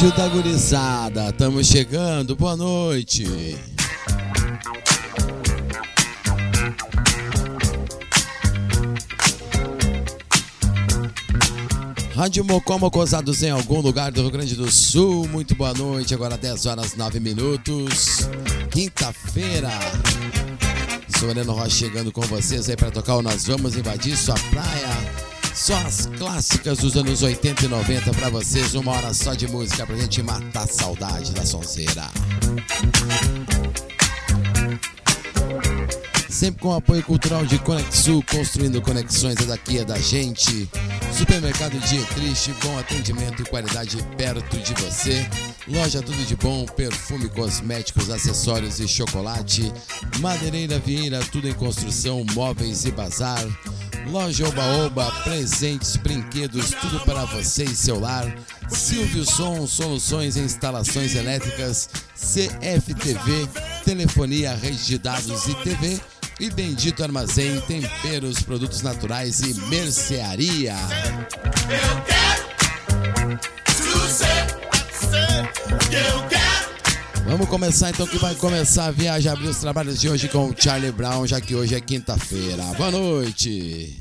Rádio da Gurizada, estamos chegando, boa noite. Rádio Mocó Mocosados em algum lugar do Rio Grande do Sul, muito boa noite, agora 10 horas 9 minutos, quinta-feira. Sou Moreno Rocha chegando com vocês aí para tocar o Nós Vamos Invadir Sua Praia. Só as clássicas dos anos 80 e 90 para vocês. Uma hora só de música pra gente matar a saudade da sonzeira. Sempre com apoio cultural de Conexul, construindo conexões é daqui, é da gente. Supermercado Dietrich, bom atendimento e qualidade perto de você. Loja Tudo de Bom, perfume, cosméticos, acessórios e chocolate. Madeireira Vieira, tudo em construção, móveis e bazar. Loja Oba Oba, presentes, brinquedos, tudo para você e seu lar. Silvio Som, soluções em instalações elétricas. CFTV, telefonia, rede de dados e TV. E Bendito Armazém, temperos, produtos naturais e mercearia. Eu quero eu quero. Vamos começar então que vai começar a viagem, abrir os trabalhos de hoje com o Charlie Brown, já que hoje é quinta-feira. Boa noite.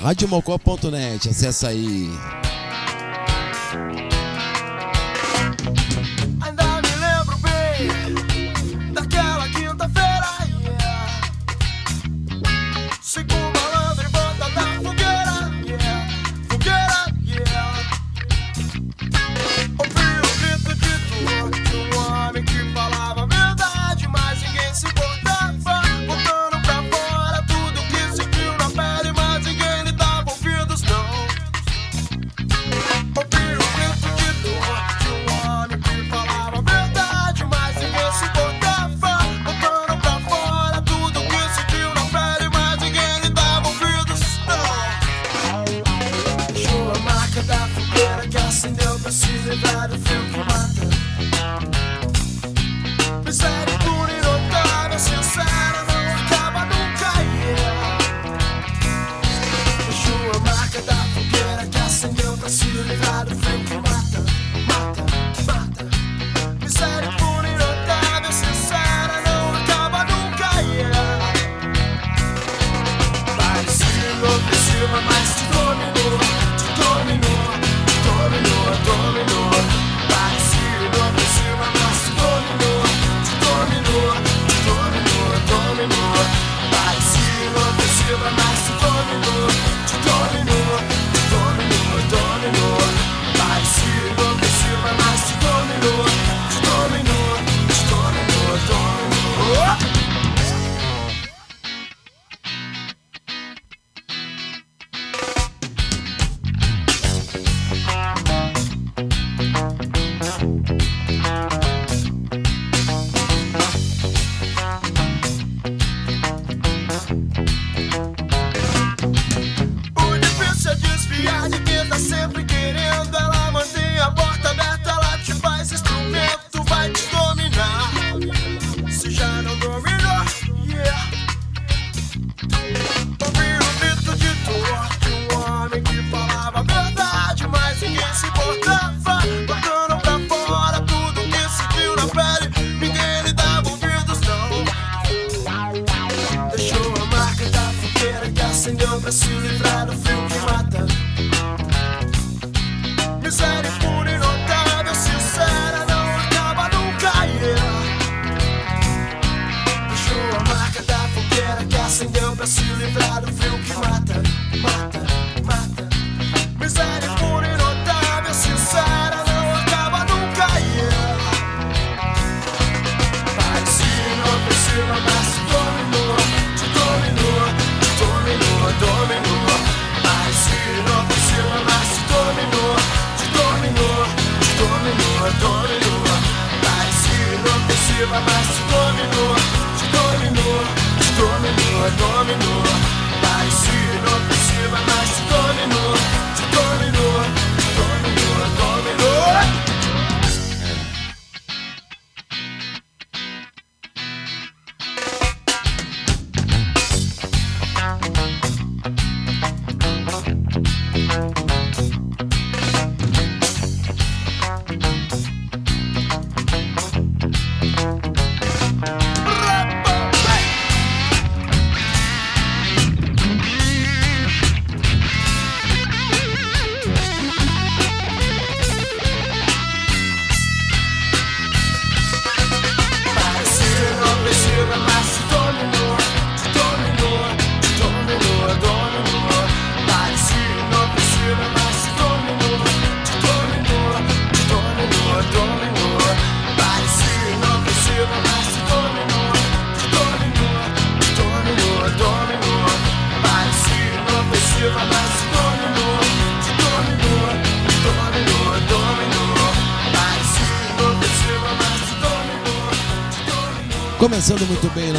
Radiomocó.net, acessa aí.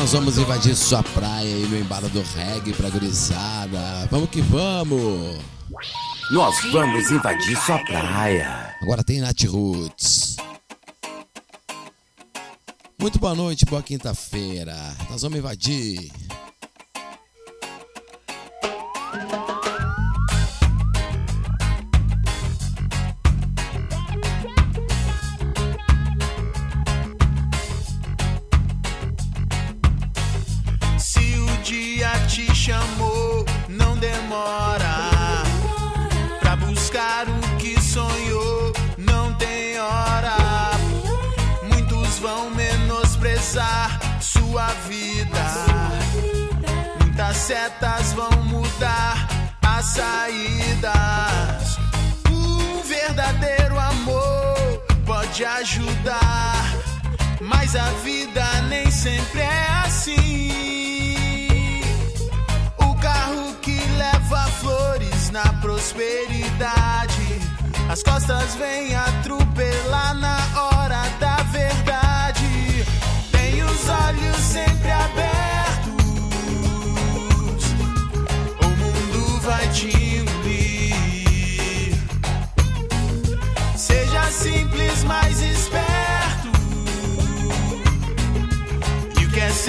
Nós vamos invadir sua praia e no embalo do reggae pra gurizada. Vamos que vamos! Nós vamos invadir sua praia. Agora tem Nat Roots. Muito boa noite, boa quinta-feira. Nós vamos invadir.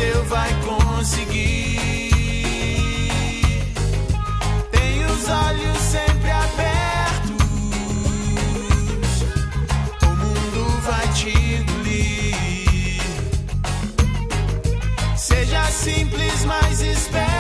Seu vai conseguir. Tem os olhos sempre abertos. O mundo vai te engolir. Seja simples, mais esperto.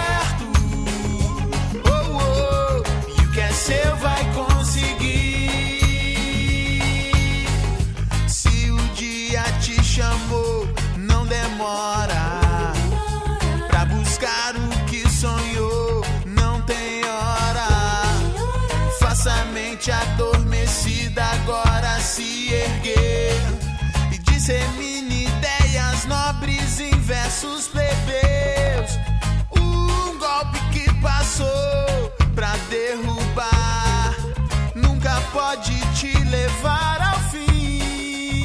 Versos plebeus. Um golpe que passou pra derrubar, nunca pode te levar ao fim.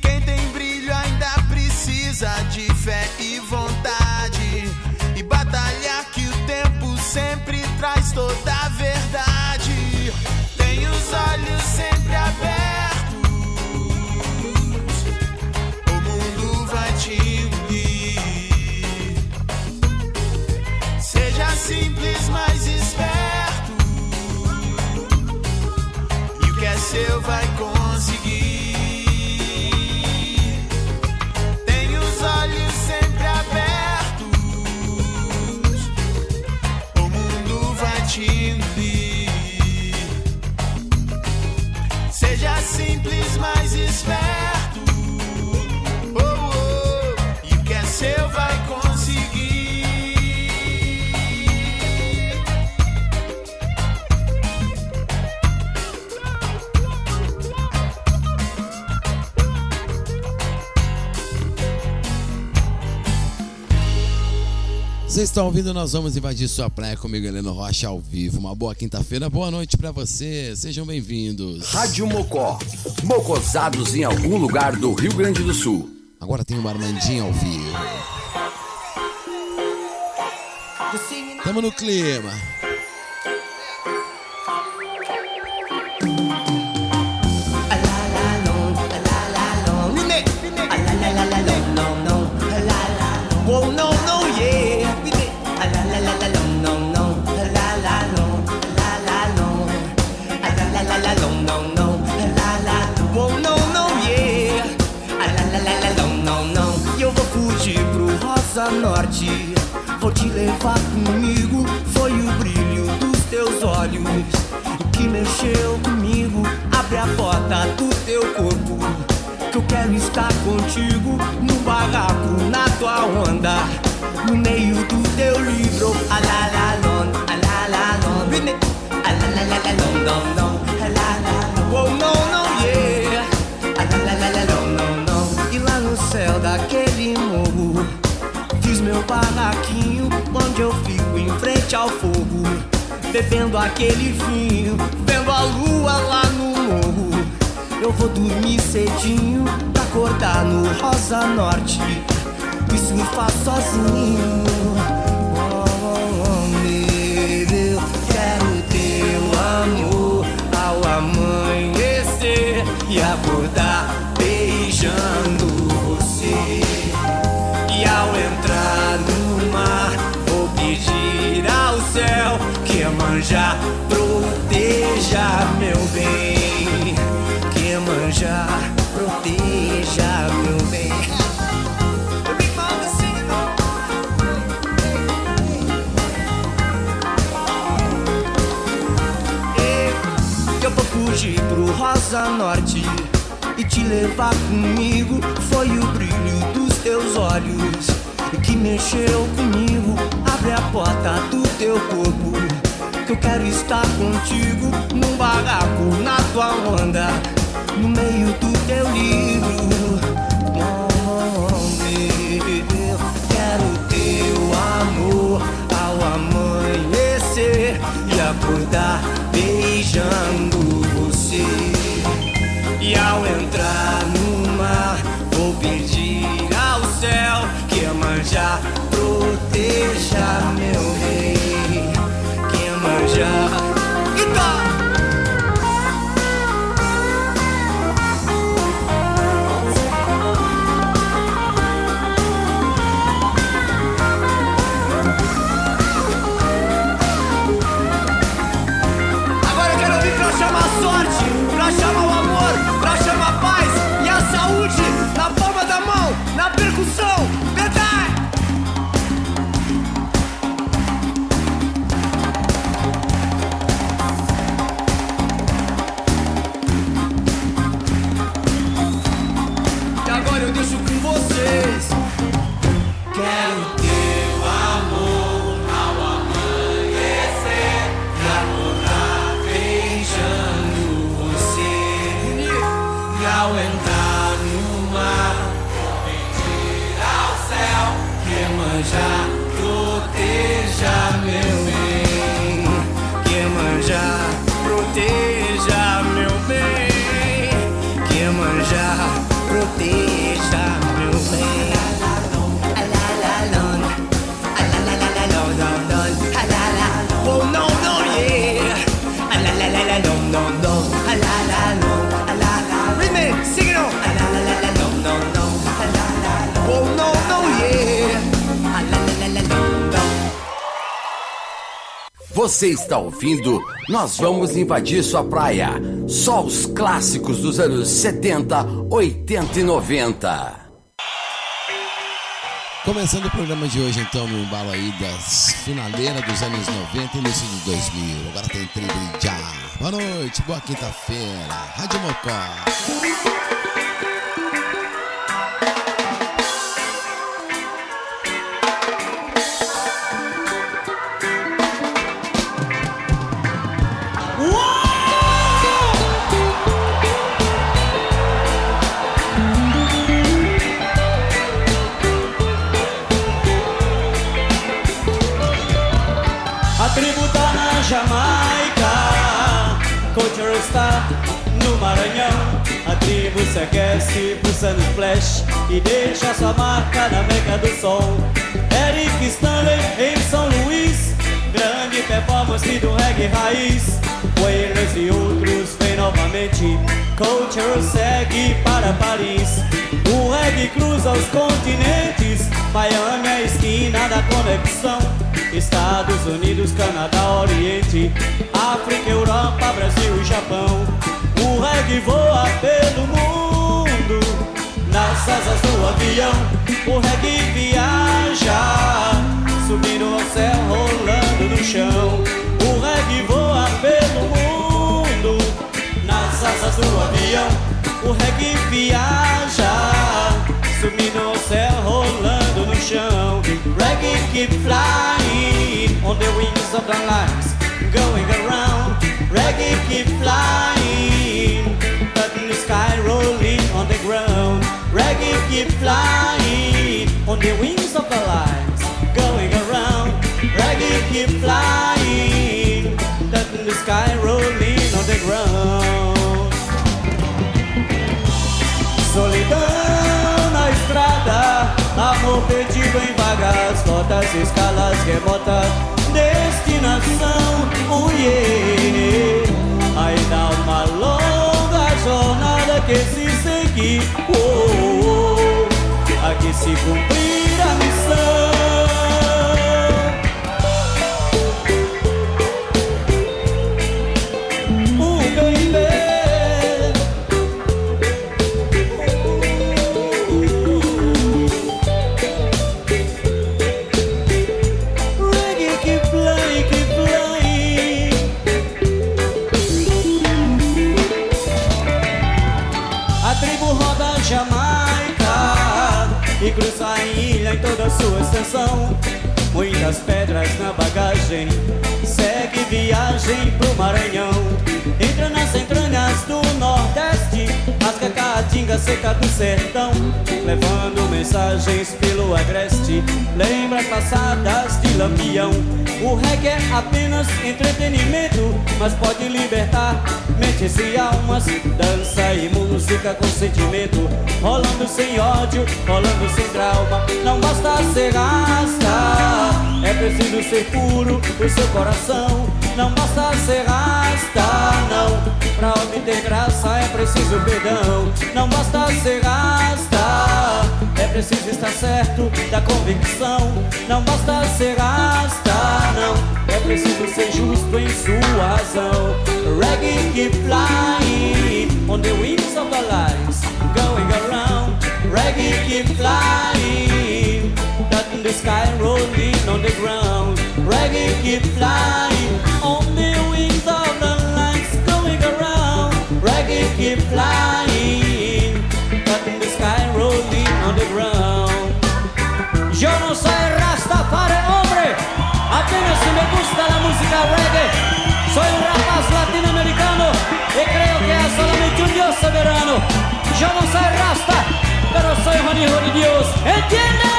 Quem tem brilho ainda precisa de fé e vontade, e batalhar que o tempo sempre traz traz toda a verdade. Tem os olhos sempre abertos. Seja simples, mas esperto. E o que é seu vai conseguir. Tem os olhos sempre abertos. O mundo vai te engolir. Seja simples, mas esperto. Vocês estão ouvindo? Nós vamos invadir sua praia comigo, Heleno Rocha, ao vivo. Uma boa quinta-feira, boa noite pra você. Sejam bem-vindos. Rádio Mocó. Mocosados em algum lugar do Rio Grande do Sul. Agora tem o Armandinho ao vivo. Tamo no clima. Do teu corpo que eu quero estar contigo no barraco, na tua onda, no meio do teu livro. La, la, lon, la, la, lon. Vine. La, la, la, la, lon, lon, lon. La, la, oh, la, lon, lon, lon. E lá no céu daquele morro, meu barraquinho, onde eu fico em frente ao fogo, bebendo aquele vinho, vendo a lua lá. Eu vou dormir cedinho pra acordar no Rosa Norte e surfar sozinho. Oh, oh, oh, meu, eu quero teu amor ao amanhecer e acordar beijando você. E ao entrar no mar, vou pedir ao céu que a manja proteja meu bem. Norte e te levar comigo. Foi o brilho dos teus olhos que mexeu comigo. Abre a porta do teu corpo. Que eu quero estar contigo num barraco na tua onda, no meio do Você está ouvindo? Nós vamos invadir sua praia. Só os clássicos dos anos 70, 80 e 90. Começando o programa de hoje, então, no embalo aí das finaleiras dos anos 90 e início de 2000. Agora tem Já. Boa noite, boa quinta-feira. Rádio Mocó. Flash e deixa sua marca na meca do som. Eric Stanley em São Luís, grande performance do reggae raiz. Wailers e outros vem novamente, Culture segue para Paris. O reggae cruza os continentes, Miami é a esquina da conexão. Estados Unidos, Canadá, Oriente, África, Europa, Brasil e Japão. O reggae voa pelo mundo Nas asas do avião O reggae viaja. Subindo ao céu, rolando no chão. O reggae voa pelo mundo. Nas asas do avião O reggae viaja. Subindo ao céu, rolando no chão. Reggae keep flying On the wings of the lights Going around. Reggae keep flying, in the sky rolling on the ground. Keep flying on the wings of the lights, going around. Reggae keep flying, in the sky rolling on the ground. Solidão na estrada, amor perdido em vagas, rotas, escalas remotas destinação, oh yeah. Ainda uma longa jornada que se seguir, oh, oh, oh. Aqui se cumprir a missão. Seca do sertão, levando mensagens pelo agreste, lembras passadas de lampião. O reggae é apenas entretenimento, mas pode libertar mentes e almas. Dança e música com sentimento, rolando sem ódio, rolando sem trauma. Não basta ser rasta, é preciso ser puro o seu coração. Não basta ser rasta, não. Pra obter graça é preciso perdão. Não basta ser rasta, é preciso estar certo da convicção. Não basta ser rasta, não. É preciso ser justo em sua razão. Reggae keep flying on the wings of the lights, going around. Reggae keep flying, touching the sky, rolling on the ground. Reggae keep flying on the wings of the lights, going around. Reggae keep flying, touching the sky, rolling on the ground. Yo no soy Rastafari, hombre, apenas me gusta la música reggae. Soy un rapaz latinoamericano y creo que es solamente un Dios soberano. Yo no soy rasta, pero soy un hijo de Dios. ¿Entiende?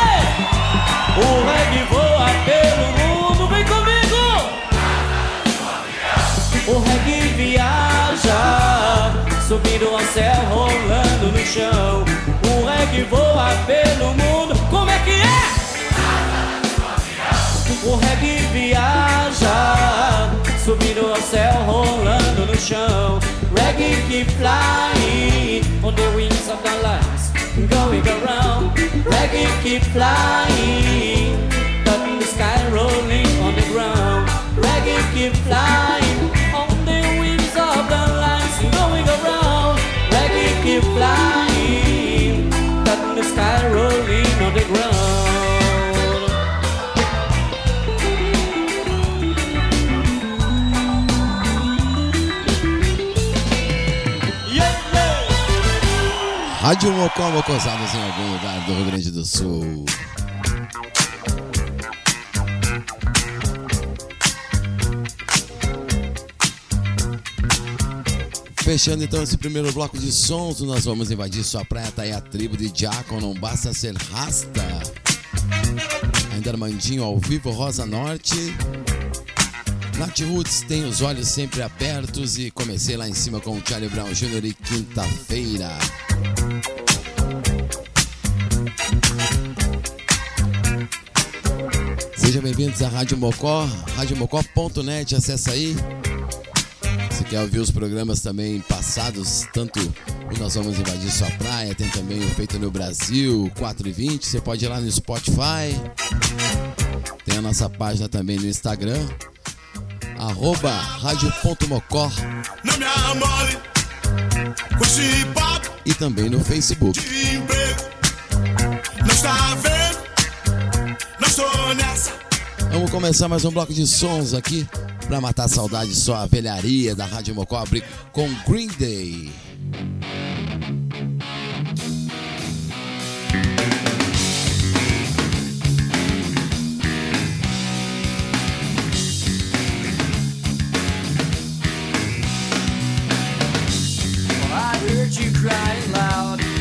O reggae voa pelo mundo, subindo ao céu, rolando no chão. O reggae voa pelo mundo, como é que é? O reggae viaja, subindo ao céu, rolando no chão. Reggae keep flying on the wings of the lights, going around. Reggae keep flying, Rádio Mocó Mocosadas em algum lugar do Rio Grande do Sul. Fechando então esse primeiro bloco de sons, nós vamos invadir sua praia, tá aí a tribo de Jaco, não basta ser rasta. Ainda Armandinho ao vivo, Rosa Norte. Nat Roots tem os olhos sempre abertos e comecei lá em cima com o Charlie Brown Jr. e quinta-feira. Sejam bem-vindos à Rádio Mocó, radiomocó.net, acessa aí. Se quer ouvir os programas também passados, tanto o Nós Vamos Invadir Sua Praia, tem também o Feito no Brasil, 4 e 20, você pode ir lá no Spotify. Tem a nossa página também no Instagram, arroba rádio.mocó e também no Facebook. Vamos começar mais um bloco de sons aqui para matar a saudade só a velharia da Rádio Mocó com Green Day. um abraço pro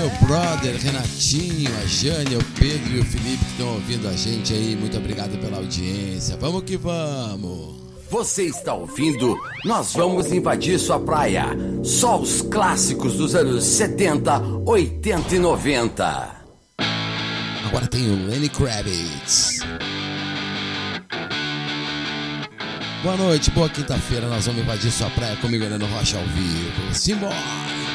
meu brother, Renatinho, a Jane, o Pedro e o Felipe que estão ouvindo a gente aí. Muito obrigado pela audiência. Vamos que vamos! Você está ouvindo? Nós vamos invadir sua praia. Só os clássicos dos anos 70, 80 e 90. Agora tem o Lenny Kravitz. Boa noite, boa quinta-feira. Nós vamos invadir sua praia comigo, Heleno Rocha ao vivo. Simbora!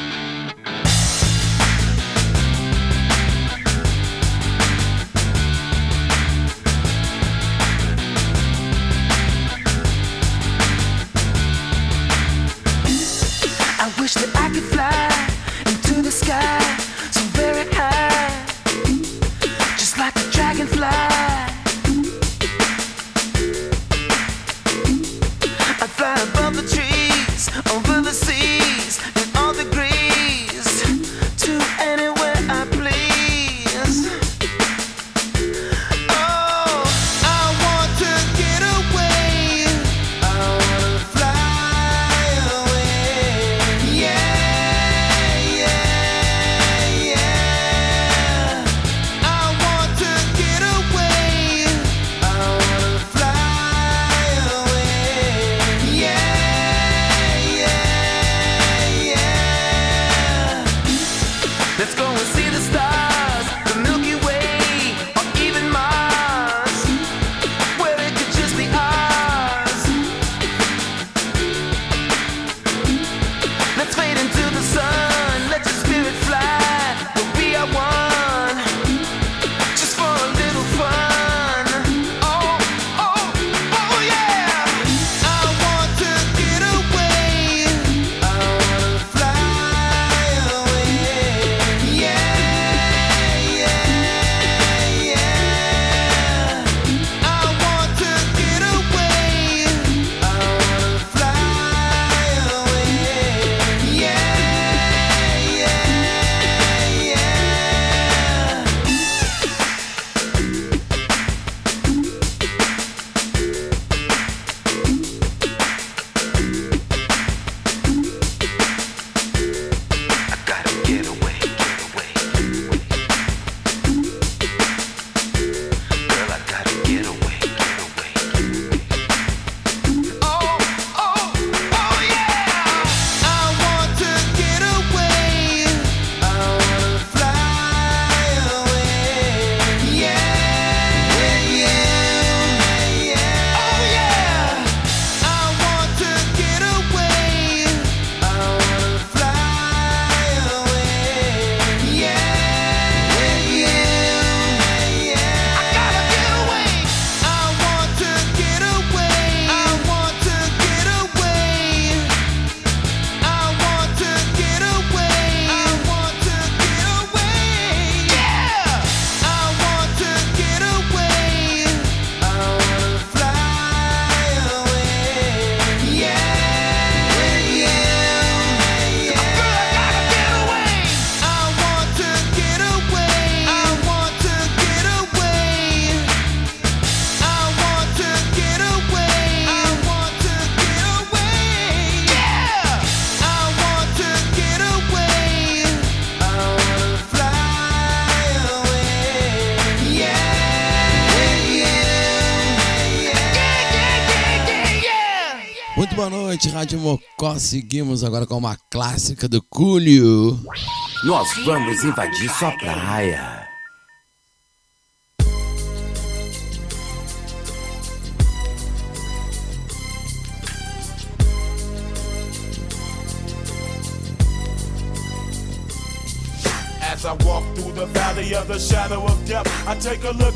Rádio Mocó, seguimos agora com uma clássica do Cúlio. Nós vamos invadir sua praia. I walk through the valley of the shadow of death, I take a look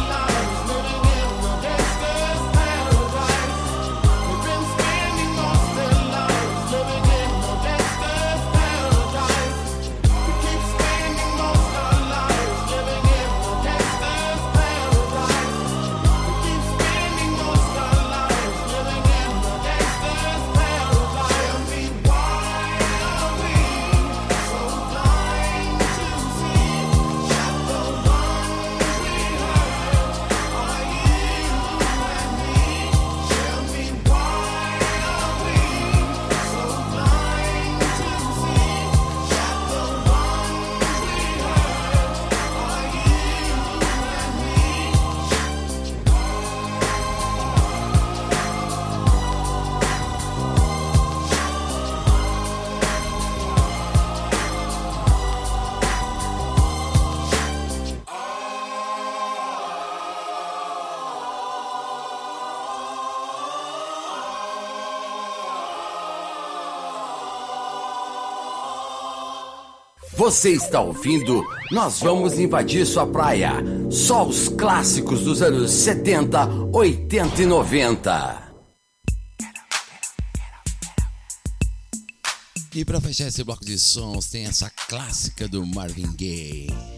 Você está ouvindo? Nós vamos invadir sua praia. Só os clássicos dos anos 70, 80 e 90. E pra fechar esse bloco de sons, tem essa clássica do Marvin Gaye.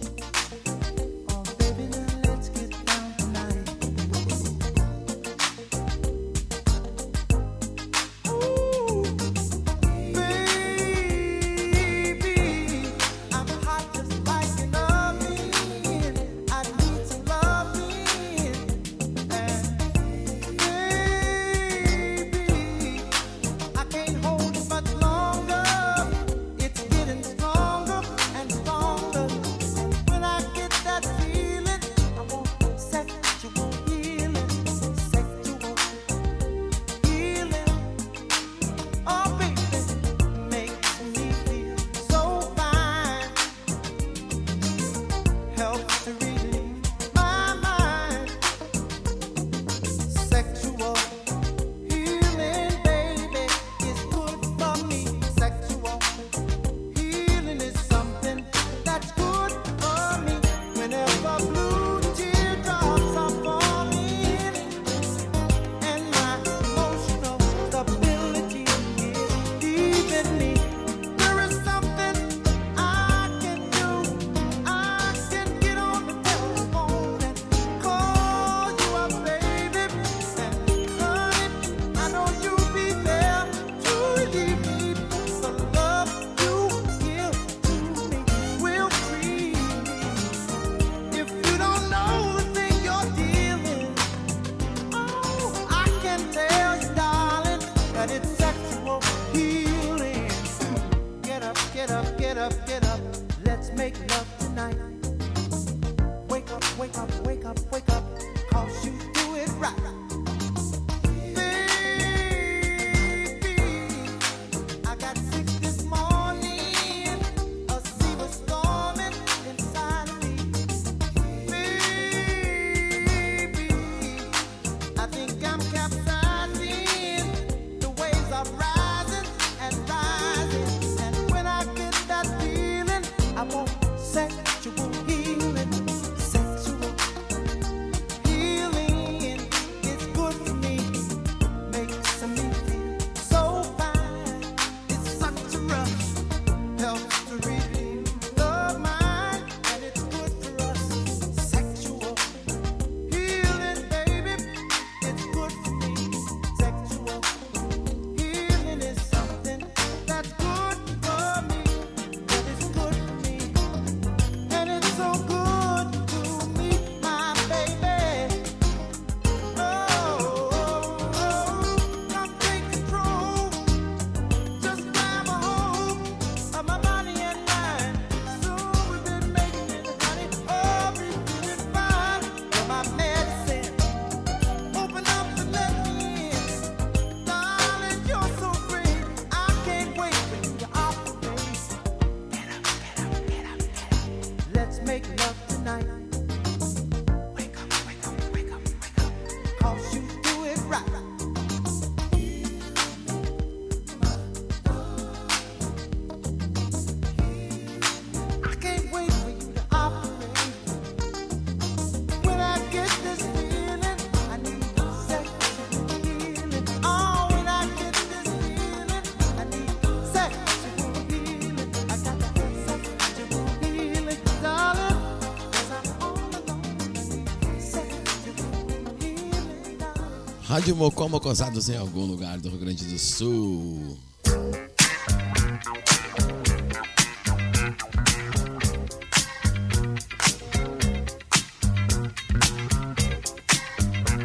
Rádio Mocó Mocosados em algum lugar do Rio Grande do Sul.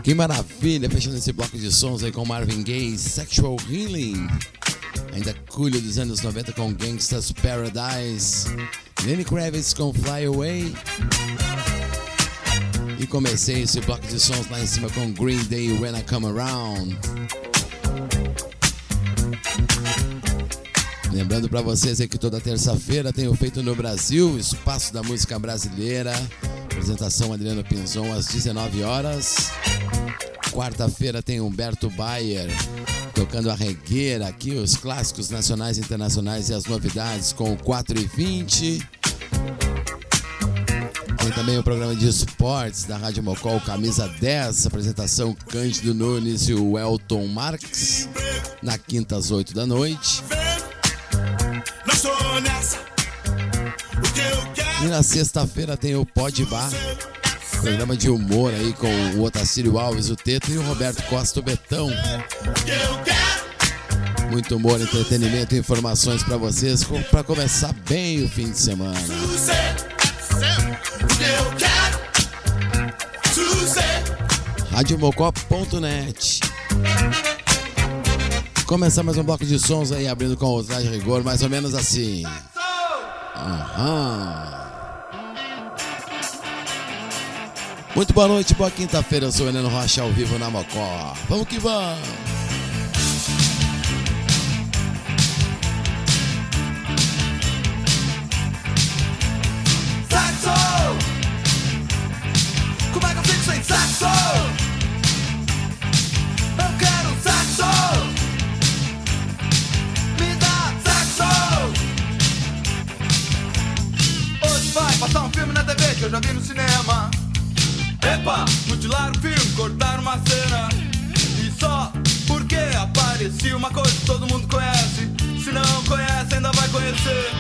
Que maravilha, fechando esse bloco de sons aí com Marvin Gaye, Sexual Healing. Ainda culho dos anos 90 com Gangsta's Paradise. Lenny Kravitz com Fly Away. Comecei esse bloco de sons lá em cima com Green Day When I Come Around. Lembrando para vocês que toda terça-feira tenho feito no Brasil, Espaço da Música Brasileira. Apresentação Adriano Pinzon às 19 horas. Quarta-feira tem Humberto Bayer tocando a regueira aqui, os clássicos nacionais e internacionais e as novidades com o 4 e 20. Tem também o programa de esportes da Rádio Mocol, camisa 10, apresentação Cândido Nunes e o Elton Marques, na quinta às 8 da noite. E na sexta-feira tem o Pod Bar, programa de humor aí com o Otacílio Alves, o Teto e o Roberto Costa, o Betão. Muito humor, entretenimento e informações para vocês para começar bem o fim de semana. Radiomocó.net Começar mais um bloco de sons aí, abrindo com o traje rigor, mais ou menos assim. Aham. Muito boa noite, boa quinta-feira. Eu sou o Heleno Rocha ao vivo na Mocó. Vamos que vamos! Eu já vi no cinema. Epa, mutilar o filme, cortar uma cena. E só porque aparecia uma coisa que todo mundo conhece. Se não conhece, ainda vai conhecer.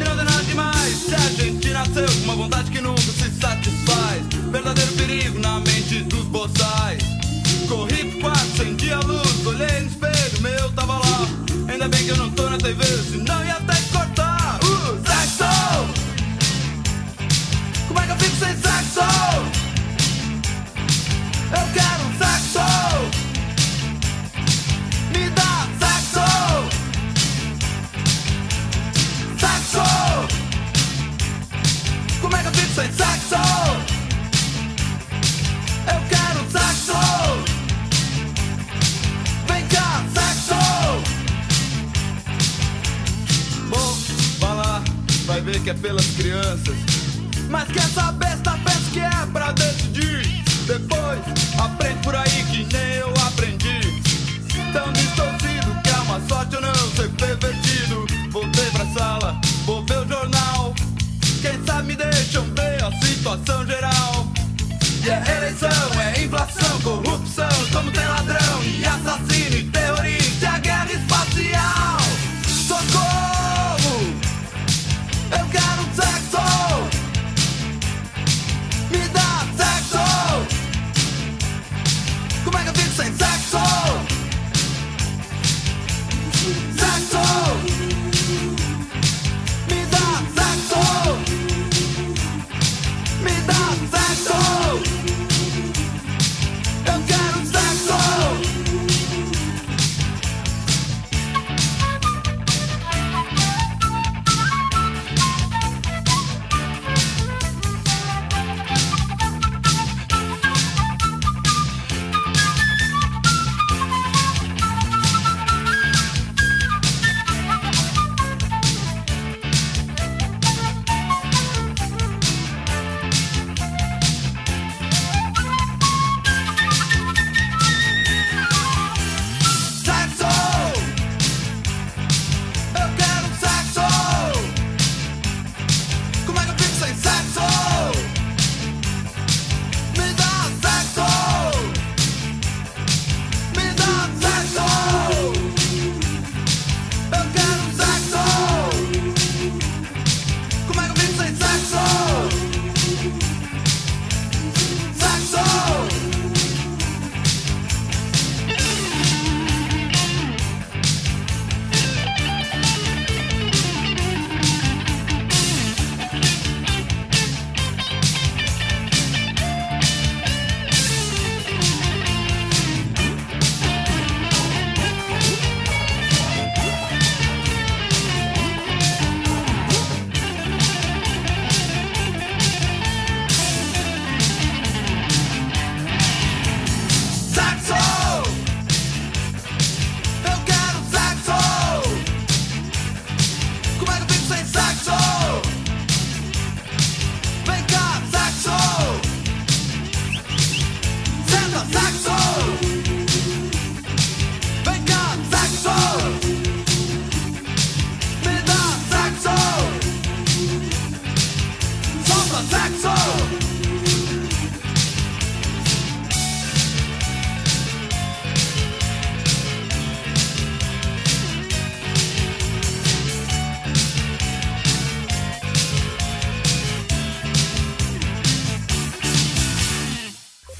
E não tem nada demais se a gente nasceu com uma vontade que nunca se satisfaz. Verdadeiro perigo na mente dos boçais. Corri pro quarto, acendi a luz, olhei no espelho, meu tava lá. Ainda bem que eu não tô na TV, senão ia até sem sexo? Eu quero um sexo. Me dá sexo. Sexo. Como é que eu fico sem sexo? Eu quero sexo. Vem cá, sexo. Bom, vai lá, vai ver que é pelas crianças mas que essa besta pensa que é pra decidir Depois aprende por aí que nem eu aprendi. Tão distorcido que é uma sorte eu não ser pervertido. Voltei pra sala, vou ver o jornal. Quem sabe me deixam ver a situação geral. E é eleição, é inflação, corrupção, como tem ladrão e assassino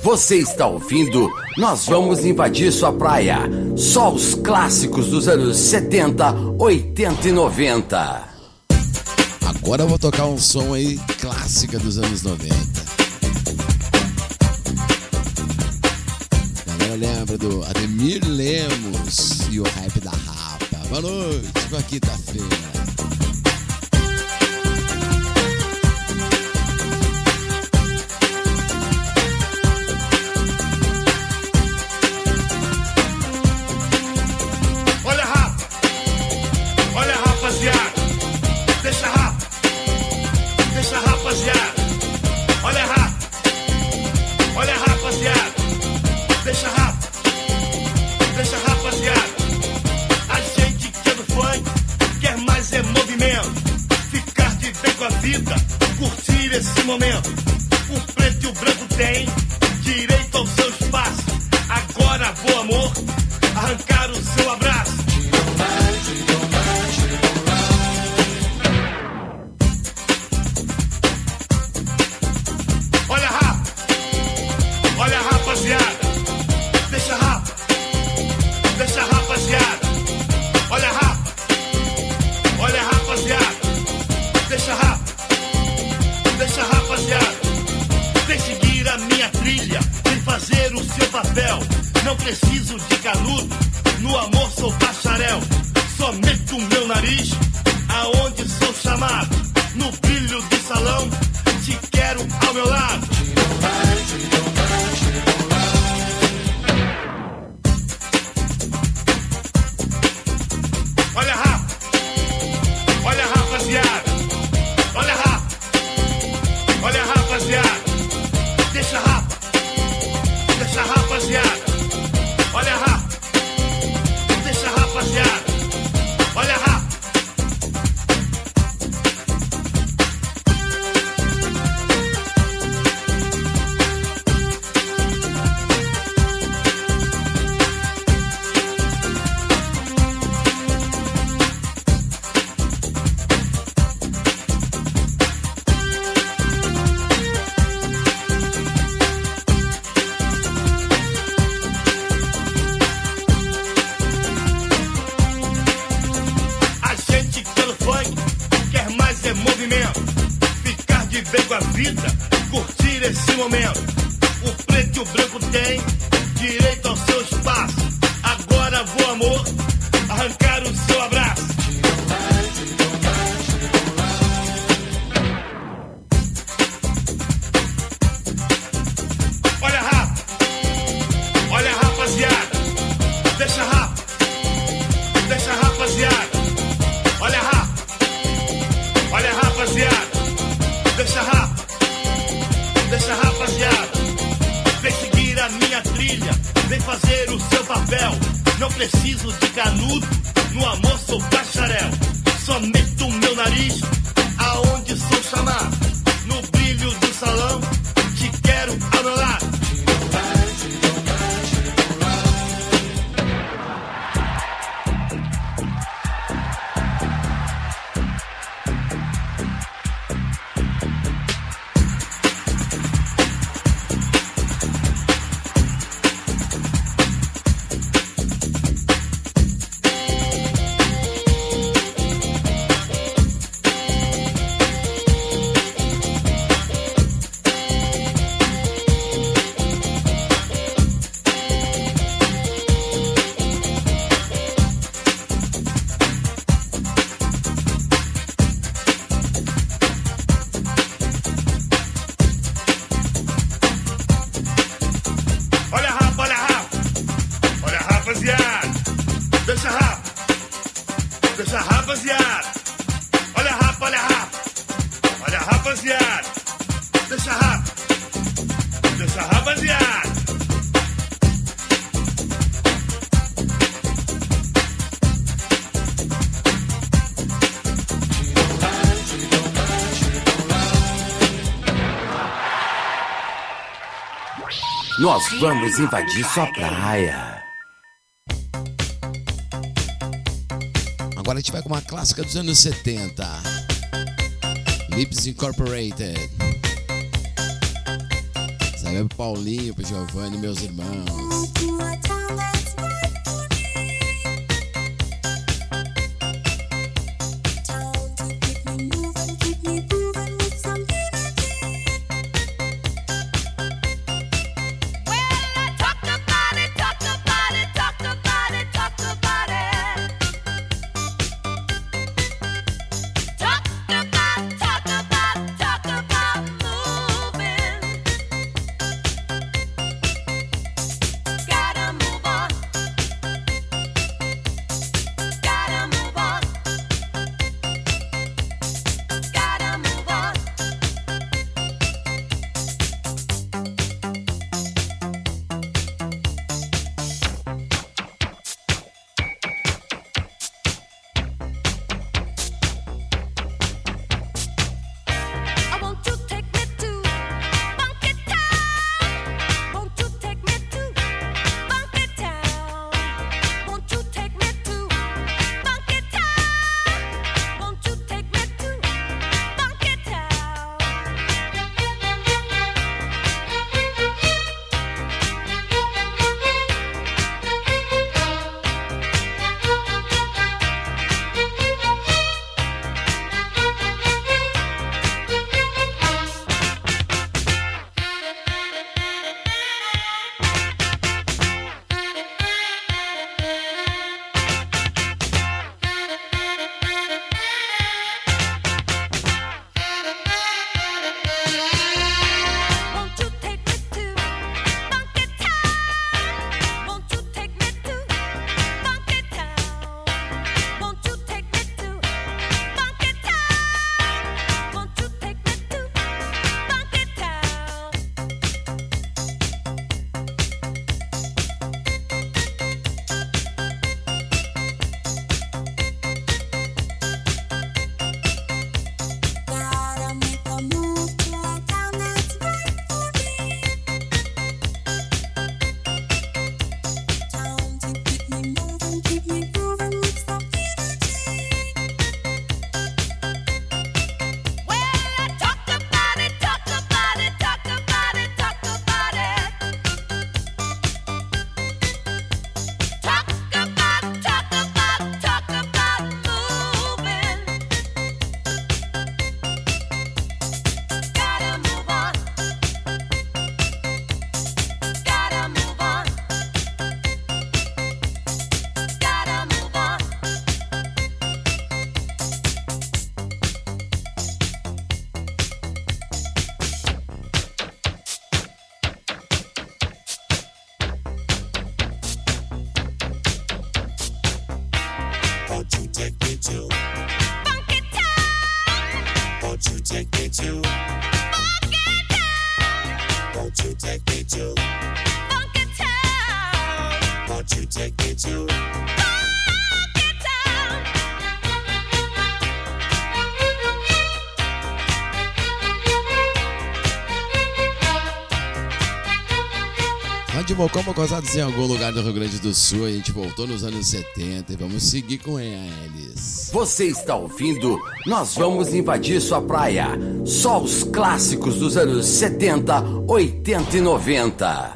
Você está ouvindo? Nós vamos invadir sua praia. Só os clássicos dos anos 70, 80 e 90. Agora eu vou tocar um som aí clássica dos anos 90. Galera lembra do Ademir Lemos e o hype da rapa. Boa noite, boa quinta-feira. rapaziada. Deixa rápido. Deixa rapaziada. Nós vamos invadir sua praia. Agora a gente vai com uma clássica dos anos 70. Lips Incorporated. Salve pro Paulinho, pro Giovanni, meus irmãos. Rádio Mocó Mocosados em algum lugar do Rio Grande do Sul. A gente voltou nos anos 70 e vamos seguir com eles. Você está ouvindo? Nós vamos invadir sua praia. Só os clássicos dos anos 70, 80 e 90.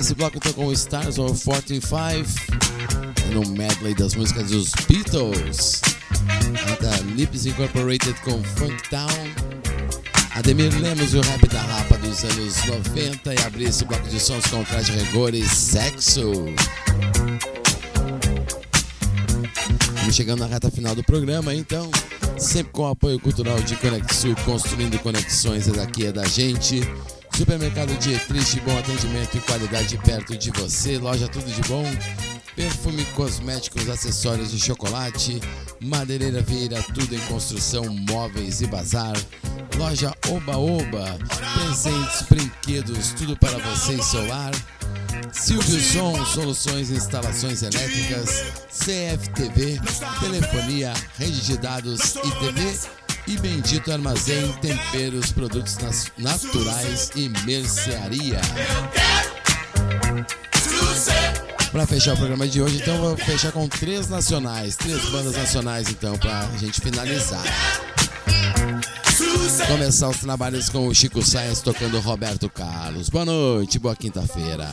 Esse bloco com o Stars of 45 no medley das músicas dos Beatles. Da Lips Incorporated com Funk Town. Ademir Lemos e o rap da rapa dos anos 90 e abrir esse bloco de sons com rigor e sexo. Estamos chegando na reta final do programa, então, sempre com o apoio cultural de Conexul, construindo conexões, é daqui é da gente. Supermercado Dietrich, bom atendimento e qualidade perto de você. Loja Tudo de Bom, perfume, cosméticos, acessórios de chocolate. Madeireira Vieira, tudo em construção, móveis e bazar. Loja Oba Oba, presentes, brinquedos, tudo para você e seu lar. Silvio Som, soluções e instalações elétricas, CFTV, telefonia, rede de dados e TV e Bendito Armazém, temperos, produtos naturais e mercearia. Para fechar o programa de hoje, então vou fechar com três nacionais, três bandas nacionais então pra gente finalizar. Começar os trabalhos com o Chico Science tocando Roberto Carlos. Boa noite, boa quinta-feira.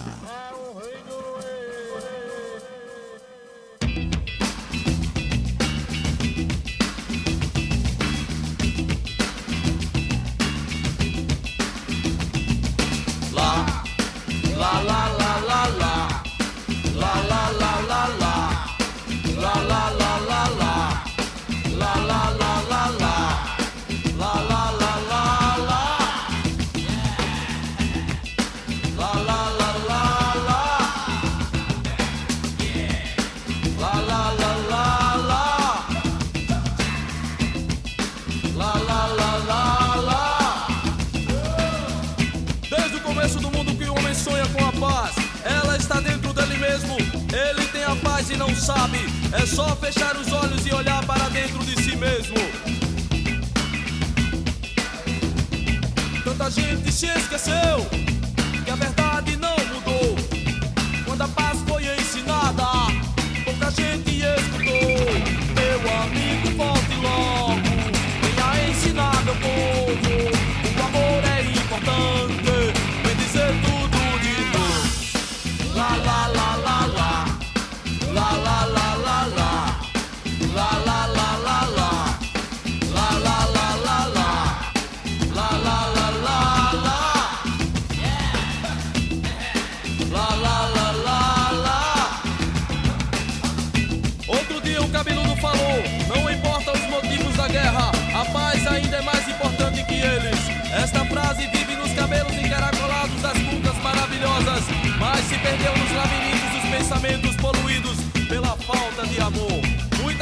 É só fechar os olhos e olhar para dentro de si mesmo. Tanta gente se esqueceu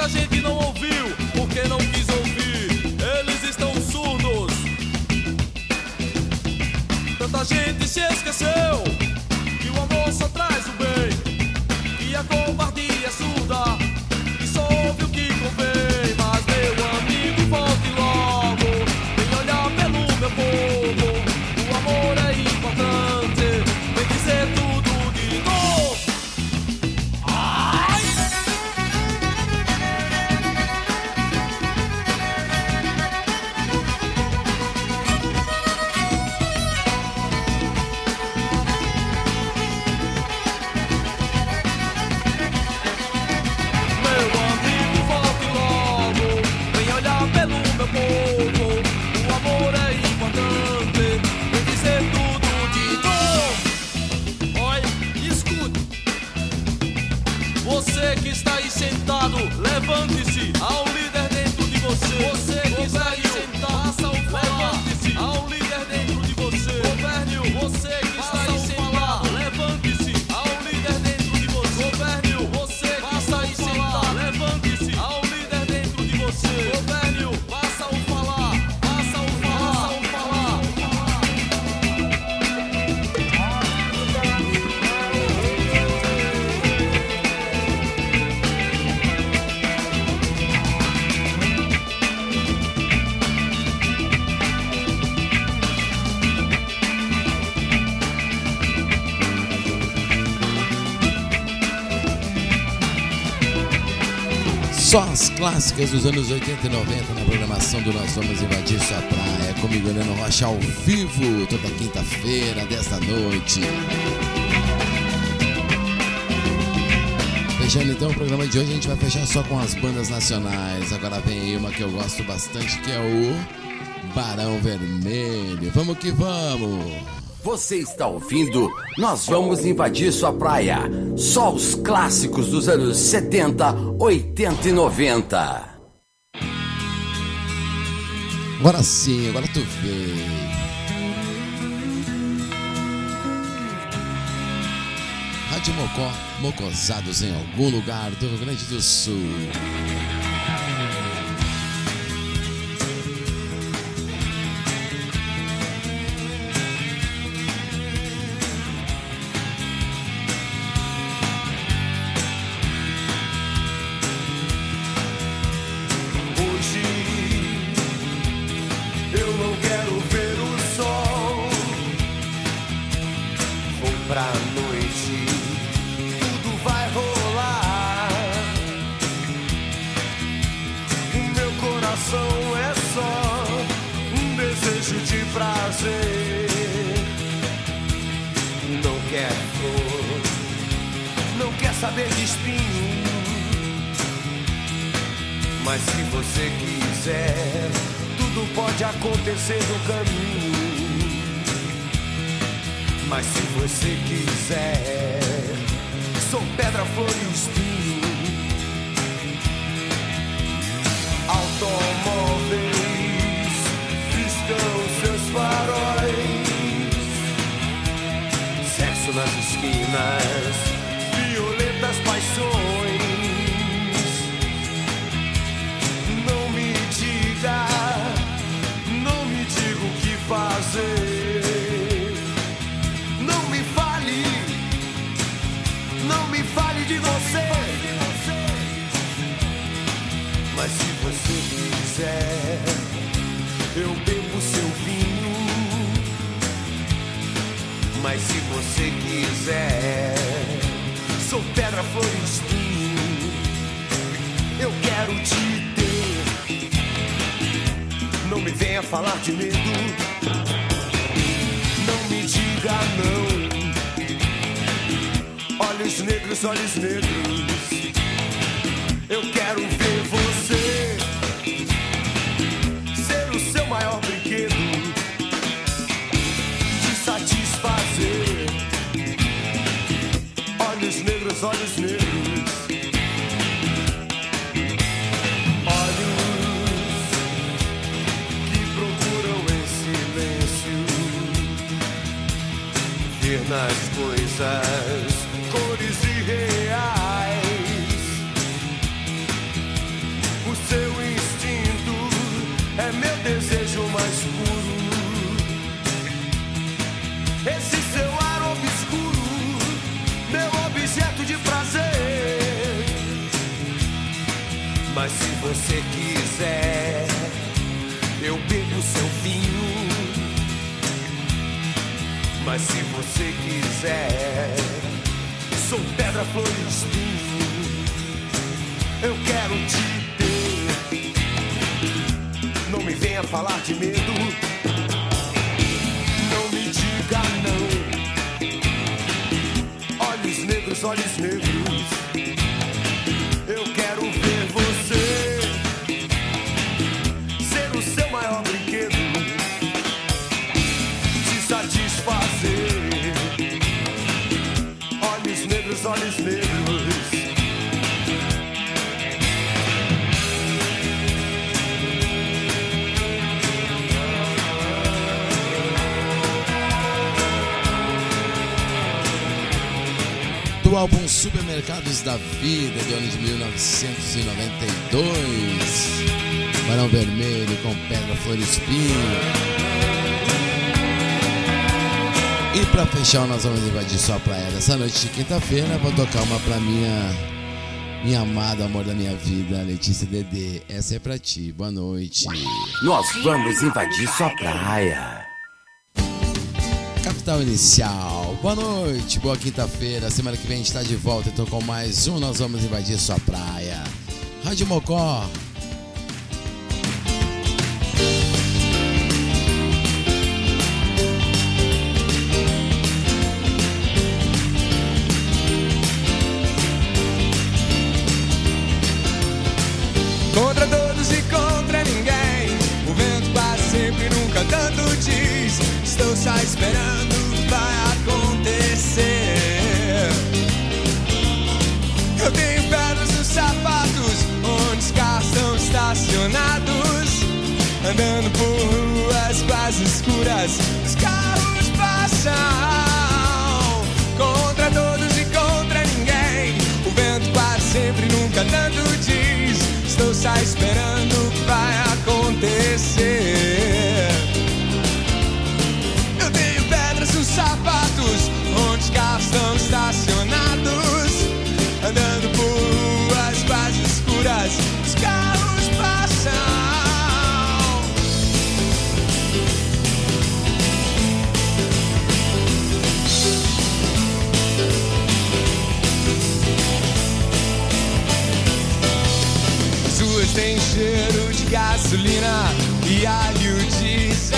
Muita gente não ouviu porque não quis ouvir, eles estão surdos. Tanta gente se esqueceu Só as clássicas dos anos 80 e 90 na programação do Nós Vamos Invadir Sua Praia. Comigo, Heleno Rocha, ao vivo, toda quinta-feira, desta noite. Fechando então o programa de hoje, a gente vai fechar só com as bandas nacionais. Agora vem aí uma que eu gosto bastante, que é o Barão Vermelho. Vamos que vamos! Você está ouvindo? Nós vamos invadir sua praia. Só os clássicos dos anos 70, 80 e 90. Agora sim, agora tu veio. Rádio Mocó, mocosados em algum lugar do Rio Grande do Sul. Quiser, eu bebo seu vinho. Mas se você quiser, sou pedra, flor e espinho. Eu quero te ter. Não me venha falar de medo. Não me diga não. Olhos negros, olhos negros. Eu quero ver você nas coisas cores irreais. O seu instinto é meu desejo mais puro. Esse seu ar obscuro, meu objeto de prazer. Mas se você quiser, eu bebo Mas se você quiser, sou pedra, flor e espinho. Eu quero te ter. Não me venha falar de medo. Do álbum Supermercados da Vida, do ano de 1992. Barão Vermelho com Pedra, Flor e Espinho. E pra fechar, nós vamos invadir sua praia dessa noite de quinta-feira. Vou tocar uma pra minha, minha amada, amor da minha vida, Letícia Dedê. Essa é pra ti. Boa noite. Nós vamos invadir sua praia. Capital Inicial. Boa noite, boa quinta-feira. Semana que vem a gente está de volta então com mais um Nós Vamos Invadir Sua Praia. Rádio Mocó. Contra todos e contra ninguém. O vento quase sempre nunca tanto diz. Estou só esperando escuras, os carros passam. Contra todos e contra ninguém. O vento quase sempre nunca tanto diz. Estou só esperando gasolina e alho diesel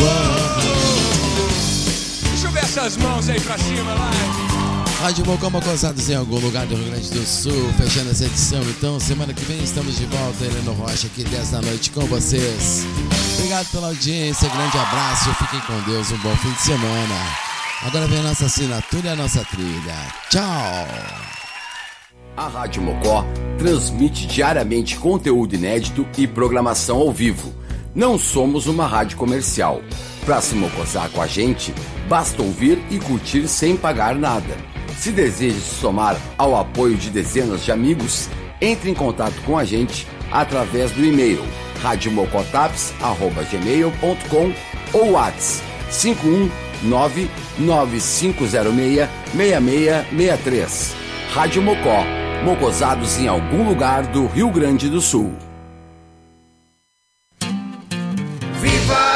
uou. Deixa eu ver essas mãos aí pra cima, vai. Rádio Mocó Mocosados em algum lugar do Rio Grande do Sul, fechando essa edição. Então, semana que vem estamos de volta, Heleno Rocha, aqui 10 da noite com vocês. Obrigado pela audiência, grande abraço, fiquem com Deus, um bom fim de semana. Agora vem a nossa assinatura e a nossa trilha. Tchau! A Rádio Mocó transmite diariamente conteúdo inédito e programação ao vivo. Não somos uma rádio comercial. Para se mocosar com a gente, basta ouvir e curtir sem pagar nada. Se deseja se somar ao apoio de dezenas de amigos, entre em contato com a gente através do e-mail radiomocotaps.gmail.com ou WhatsApp 51995066663. Rádio Mocó, mocosados em algum lugar do Rio Grande do Sul. Viva